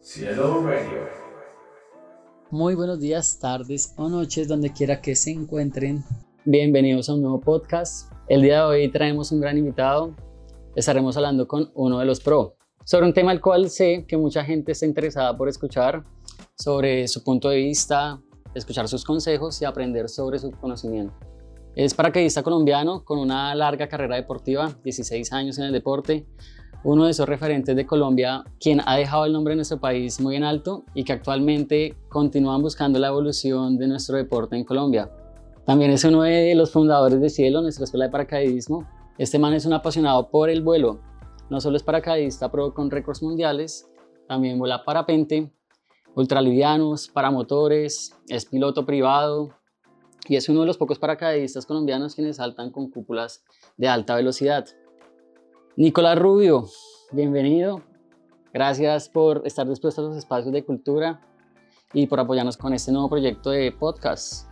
Cielo Radio. Muy buenos días, tardes o noches, donde quiera que se encuentren. Bienvenidos a un nuevo podcast. El día de hoy traemos un gran invitado. Estaremos hablando con uno de los pro sobre un tema al cual sé que mucha gente está interesada por escuchar, sobre su punto de vista, escuchar sus consejos y aprender sobre su conocimiento. Es paracaidista colombiano con una larga carrera deportiva, 16 años en el deporte, uno de esos referentes de Colombia, quien ha dejado el nombre de nuestro país muy en alto y que actualmente continúan buscando la evolución de nuestro deporte en Colombia. También es uno de los fundadores de Cielo, nuestra escuela de paracaidismo. Este man es un apasionado por el vuelo. No solo es paracaidista pro con récords mundiales, también vuela parapente, ultralivianos, paramotores, es piloto privado y es uno de los pocos paracaidistas colombianos quienes saltan con cúpulas de alta velocidad. Nicolás Rubio, bienvenido. Gracias por estar dispuesto a los espacios de cultura y por apoyarnos con este nuevo proyecto de podcast.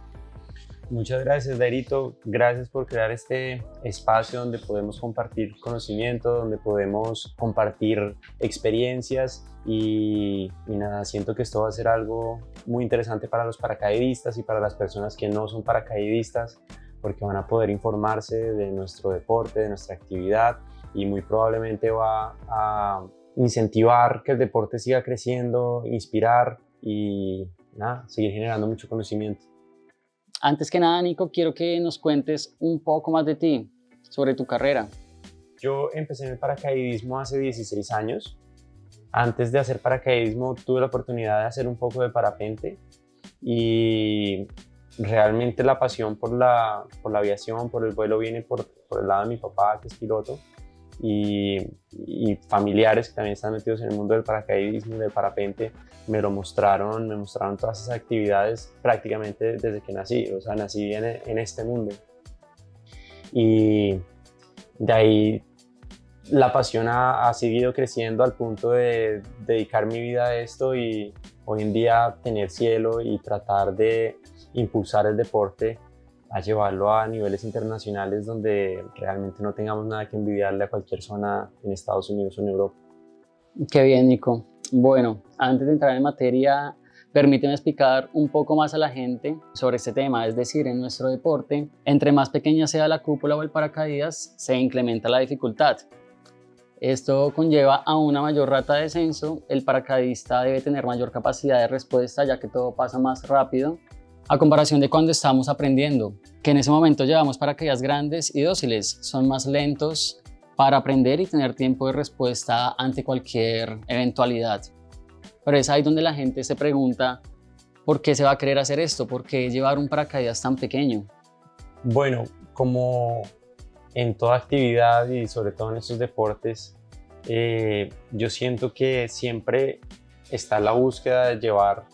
Muchas gracias, Dairito. Gracias por crear este espacio donde podemos compartir conocimiento, donde podemos compartir experiencias y, y, nada, siento que esto va a ser algo muy interesante para los paracaidistas y para las personas que no son paracaidistas, porque van a poder informarse de nuestro deporte, de nuestra actividad y muy probablemente va a incentivar que el deporte siga creciendo, inspirar y nada, seguir generando mucho conocimiento. Antes que nada, Nico, quiero que nos cuentes un poco más de ti, sobre tu carrera. Yo empecé en el paracaidismo hace 16 años. Antes de hacer paracaidismo tuve la oportunidad de hacer un poco de parapente y realmente la pasión por la, por la aviación, por el vuelo viene por, por el lado de mi papá, que es piloto y, familiares que también están metidos en el mundo del paracaidismo y del parapente me lo mostraron, me mostraron todas esas actividades prácticamente desde que nací, o sea, nací en, en este mundo. Y de ahí la pasión ha, ha, seguido creciendo al punto de dedicar mi vida a esto y hoy en día tener cielo y tratar de impulsar el deporte a llevarlo a niveles internacionales donde realmente no tengamos nada que envidiarle a cualquier zona en Estados Unidos o en Europa. Qué bien, Nico. Bueno, antes de entrar en materia, permíteme explicar un poco más a la gente sobre este tema. Es decir, en nuestro deporte, entre más pequeña sea la cúpula o el paracaídas, se incrementa la dificultad. Esto conlleva a una mayor rata de descenso, el paracaidista debe tener mayor capacidad de respuesta ya que todo pasa más rápido a comparación de cuando estamos aprendiendo, que en ese momento llevamos paracaídas grandes y dóciles, son más lentos para aprender y tener tiempo de respuesta ante cualquier eventualidad. Pero es ahí donde la gente se pregunta, ¿por qué se va a querer hacer esto? ¿Por qué llevar un paracaídas tan pequeño? Bueno, como en toda actividad y sobre todo en estos deportes, eh, yo siento que siempre está la búsqueda de llevar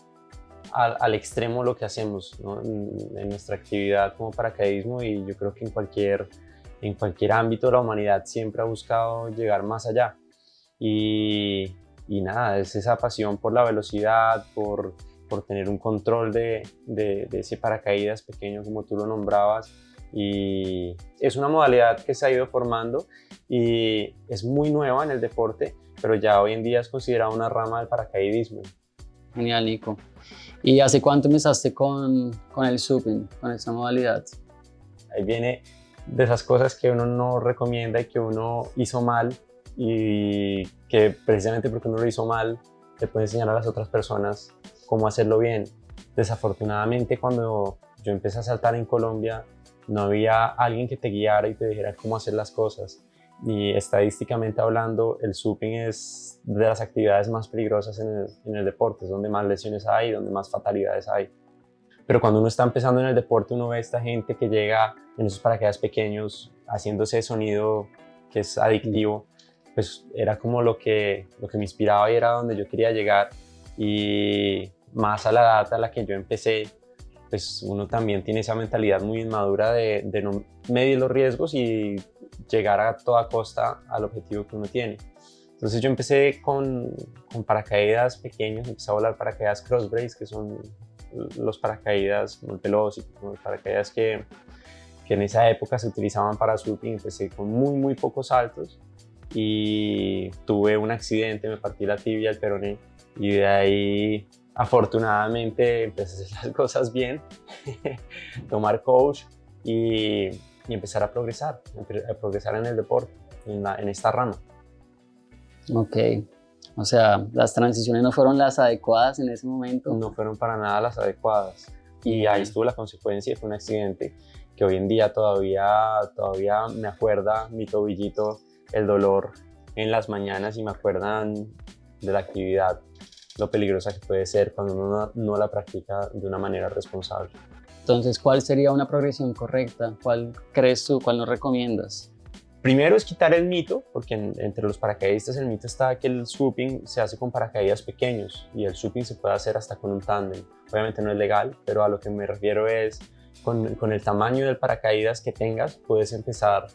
al, extremo lo que hacemos en, nuestra actividad como paracaidismo y yo creo que en cualquier, en cualquier ámbito la humanidad siempre ha buscado llegar más allá. Y, y nada, es esa pasión por la velocidad, por, por tener un control de, de, de, ese paracaídas pequeño como tú lo nombrabas. Y es una modalidad que se ha ido formando y es muy nueva en el deporte, pero ya hoy en día es considerada una rama del paracaidismo. Genial, Nico. ¿Y hace cuánto empezaste con, con el SUPIN, con esa modalidad? Ahí viene de esas cosas que uno no recomienda y que uno hizo mal y que precisamente porque uno lo hizo mal, te puede enseñar a las otras personas cómo hacerlo bien. Desafortunadamente cuando yo empecé a saltar en Colombia, no había alguien que te guiara y te dijera cómo hacer las cosas y estadísticamente hablando, el suping es de las actividades más peligrosas en el, en el, deporte, es donde más lesiones hay, donde más fatalidades hay. Pero cuando uno está empezando en el deporte, uno ve a esta gente que llega en esos paracaídas pequeños, haciéndose sonido que es adictivo, pues era como lo que, lo que me inspiraba y era donde yo quería llegar. Y más a la edad a la que yo empecé, pues uno también tiene esa mentalidad muy inmadura de, de no medir los riesgos y llegar a toda costa al objetivo que uno tiene. Entonces yo empecé con, con paracaídas pequeños, empecé a volar paracaídas crossbrace, que son los paracaídas veloces, los paracaídas que, que en esa época se utilizaban para surfing. Empecé con muy, muy pocos saltos y tuve un accidente, me partí la tibia, el peroné y de ahí afortunadamente empecé a hacer las cosas bien, tomar coach y, y, empezar a progresar, a progresar en el deporte, en, en esta rama. Ok, o sea, las transiciones no fueron las adecuadas en ese momento. No fueron para nada las adecuadas. Y ahí estuvo la consecuencia, fue un accidente que hoy en día todavía, todavía me acuerda mi tobillito, el dolor en las mañanas y me acuerdan de la actividad, lo peligrosa que puede ser cuando uno no, la practica de una manera responsable. Entonces, ¿cuál sería una progresión correcta? ¿Cuál crees tú? ¿Cuál nos recomiendas? Primero es quitar el mito, porque entre los paracaidistas el mito está que el swooping se hace con paracaídas pequeños y el swooping se puede hacer hasta con un tándem. Obviamente no es legal, pero a lo que me refiero es con, con el tamaño del paracaídas que tengas, puedes empezar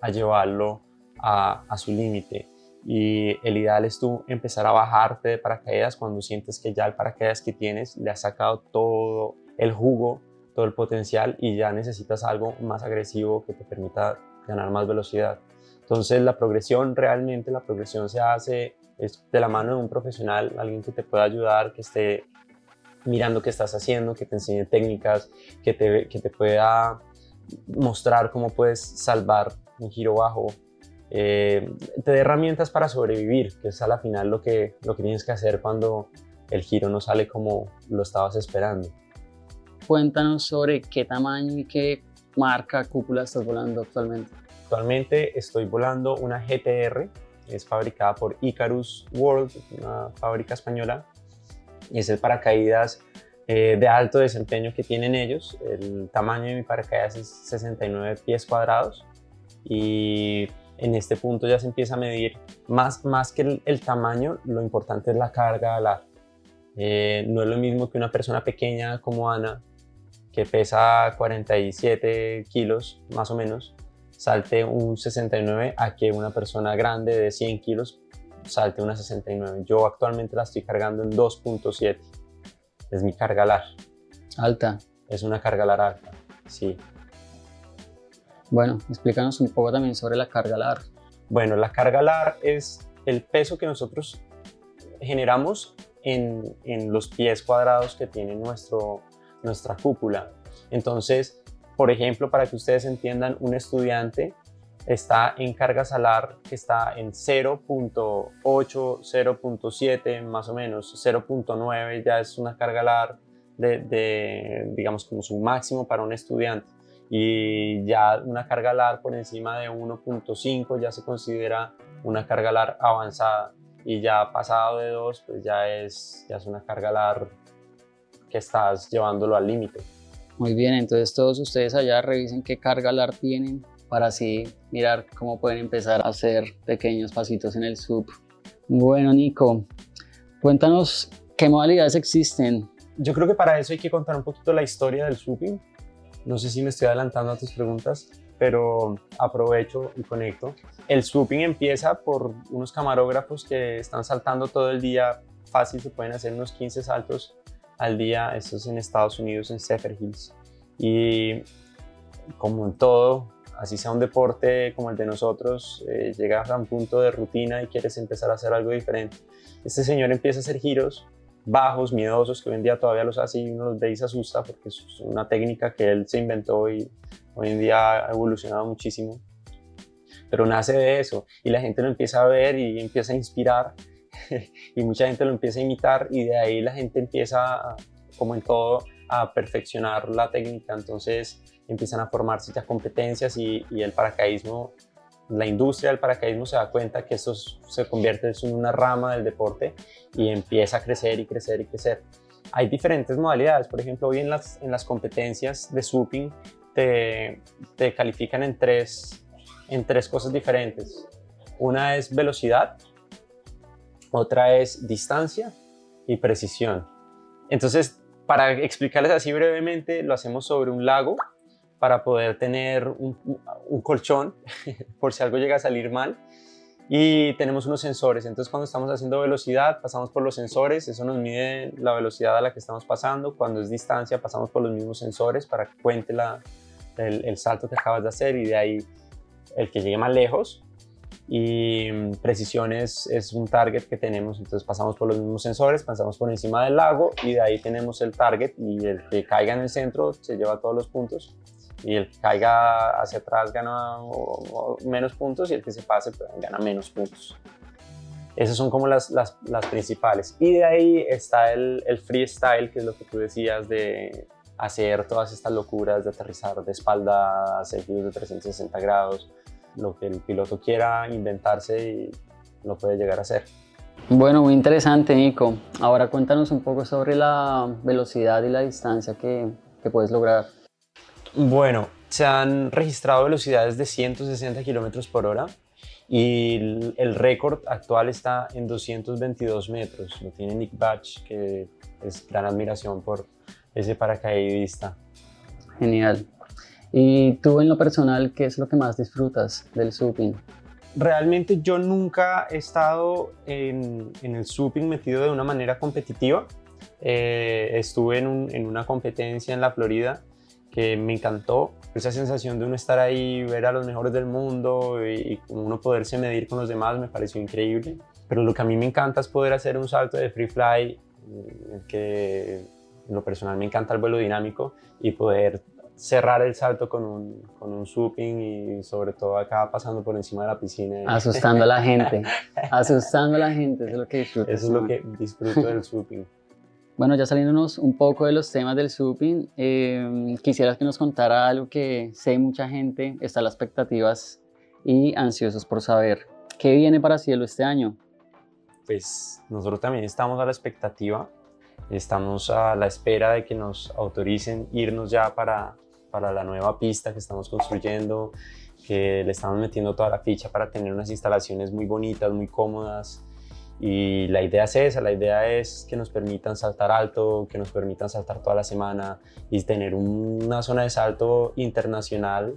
a llevarlo a, a su límite. Y el ideal es tú empezar a bajarte de paracaídas cuando sientes que ya el paracaídas que tienes le ha sacado todo el jugo, todo el potencial y ya necesitas algo más agresivo que te permita ganar más velocidad. Entonces la progresión, realmente la progresión se hace es de la mano de un profesional, alguien que te pueda ayudar, que esté mirando qué estás haciendo, que te enseñe técnicas, que te, que te pueda mostrar cómo puedes salvar un giro bajo, eh, te dé herramientas para sobrevivir, que es a la final lo que, lo que tienes que hacer cuando el giro no sale como lo estabas esperando. Cuéntanos sobre qué tamaño y qué marca cúpula estás volando actualmente? Actualmente estoy volando una GTR, es fabricada por Icarus World, una fábrica española, y es el paracaídas eh, de alto desempeño que tienen ellos. El tamaño de mi paracaídas es 69 pies cuadrados y en este punto ya se empieza a medir más, más que el, tamaño, lo importante es la carga. Eh, no es lo mismo que una persona pequeña como Ana que pesa 47 kilos más o menos, salte un 69 a que una persona grande de 100 kilos salte una 69. Yo actualmente la estoy cargando en 2.7. Es mi carga LAR. Alta. Es una carga LAR alta, sí. Bueno, explícanos un poco también sobre la carga LAR. Bueno, la carga LAR es el peso que nosotros generamos en, en los pies cuadrados que tiene nuestro, nuestra cúpula. Entonces, por ejemplo, para que ustedes entiendan, un estudiante está en carga salar que está en 0.8, 0.7 más o menos, 0.9 ya es una carga LAR de, digamos, como su máximo para un estudiante. Y ya una carga LAR por encima de 1.5 ya se considera una carga LAR avanzada. Y ya pasado de 2, pues ya es, ya es una carga LAR que estás llevándolo al límite. Muy bien, entonces todos ustedes allá revisen qué carga LAR tienen para así mirar cómo pueden empezar a hacer pequeños pasitos en el sub. Bueno, Nico, cuéntanos qué modalidades existen. Yo creo que para eso hay que contar un poquito la historia del subing. No sé si me estoy adelantando a tus preguntas, pero aprovecho y conecto. El swooping empieza por unos camarógrafos que están saltando todo el día. Fácil, se pueden hacer unos 15 saltos al día, esto es en Estados Unidos, en Zephyr Hills. Y como en todo, así sea un deporte como el de nosotros, eh, llegas a un punto de rutina y quieres empezar a hacer algo diferente. Este señor empieza a hacer giros bajos, miedosos, que hoy en día todavía los hace y uno los ve y se asusta porque es una técnica que él se inventó y hoy en día ha evolucionado muchísimo. Pero nace de eso y la gente lo empieza a ver y empieza a inspirar y mucha gente lo empieza a imitar y de ahí la gente empieza, como en todo, a perfeccionar la técnica, entonces empiezan a formarse ya competencias y, el paracaidismo, la industria del paracaidismo se da cuenta que esto se convierte en una rama del deporte y empieza a crecer y crecer y crecer. Hay diferentes modalidades, por ejemplo, hoy en las, en las competencias de swooping te, te califican en tres, en tres cosas diferentes. Una es velocidad, otra es distancia y precisión. Entonces, para explicarles así brevemente, lo hacemos sobre un lago para poder tener un, colchón por si algo llega a salir mal. Y tenemos unos sensores, entonces cuando estamos haciendo velocidad pasamos por los sensores, eso nos mide la velocidad a la que estamos pasando, cuando es distancia pasamos por los mismos sensores para que cuente la, el, el salto que acabas de hacer y de ahí el que llegue más lejos y mm, precisión es, es, un target que tenemos, entonces pasamos por los mismos sensores, pasamos por encima del lago y de ahí tenemos el target y el que caiga en el centro se lleva todos los puntos y el que caiga hacia atrás gana menos puntos y el que se pase pues, gana menos puntos. Esas son como las, las, las principales. Y de ahí está el, el, freestyle, que es lo que tú decías de hacer todas estas locuras, de aterrizar de espalda, hacer giros de 360 grados, lo que el piloto quiera inventarse y lo puede llegar a hacer. Bueno, muy interesante, Nico. Ahora cuéntanos un poco sobre la velocidad y la distancia que, que puedes lograr. Bueno, se han registrado velocidades de 160 kilómetros por hora y el, récord actual está en 222 metros. Lo tiene Nick Batch, que es gran admiración por ese paracaidista. Genial. ¿Y tú en lo personal qué es lo que más disfrutas del suping? Realmente yo nunca he estado en, el suping metido de una manera competitiva. Eh, estuve en, en una competencia en la Florida que me encantó. Esa sensación de uno estar ahí, ver a los mejores del mundo y, uno poderse medir con los demás me pareció increíble. Pero lo que a mí me encanta es poder hacer un salto de free fly, que en lo personal me encanta el vuelo dinámico y poder cerrar el salto con un, con un swooping y sobre todo acá pasando por encima de la piscina. Asustando a la gente, asustando a la gente, eso es lo que disfruto. Eso es lo que disfruto del swooping. Bueno, ya saliéndonos un poco de los temas del suping, eh, quisieras que nos contara algo que sé mucha gente está a las expectativas y ansiosos por saber. ¿Qué viene para Cielo este año? Pues nosotros también estamos a la expectativa, estamos a la espera de que nos autoricen irnos ya para, para la nueva pista que estamos construyendo, que le estamos metiendo toda la ficha para tener unas instalaciones muy bonitas, muy cómodas, y la idea es esa, la idea es que nos permitan saltar alto, que nos permitan saltar toda la semana y tener una zona de salto internacional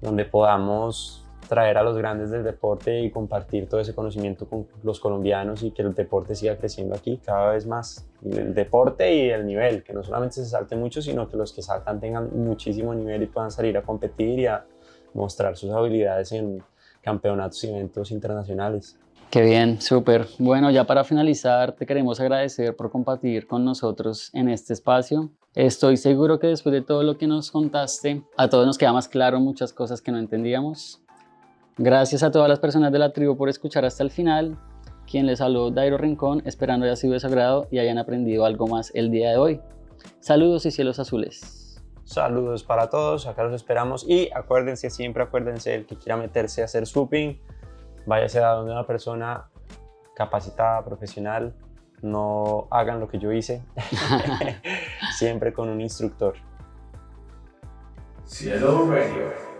donde podamos traer a los grandes del deporte y compartir todo ese conocimiento con los colombianos y que el deporte siga creciendo aquí cada vez más. El deporte y el nivel, que no solamente se salte mucho, sino que los que saltan tengan muchísimo nivel y puedan salir a competir y a mostrar sus habilidades en campeonatos y eventos internacionales. Qué bien, súper. Bueno, ya para finalizar, te queremos agradecer por compartir con nosotros en este espacio. Estoy seguro que después de todo lo que nos contaste, a todos nos queda más claro muchas cosas que no entendíamos. Gracias a todas las personas de la tribu por escuchar hasta el final. Quien les habló, Dairo Rincón, esperando haya sido de su agrado y hayan aprendido algo más el día de hoy. Saludos y cielos azules. Saludos para todos, acá los esperamos y acuérdense, siempre acuérdense, el que quiera meterse a hacer swooping, váyase a donde una persona capacitada, profesional, no hagan lo que yo hice, siempre con un instructor. Cielo Radio.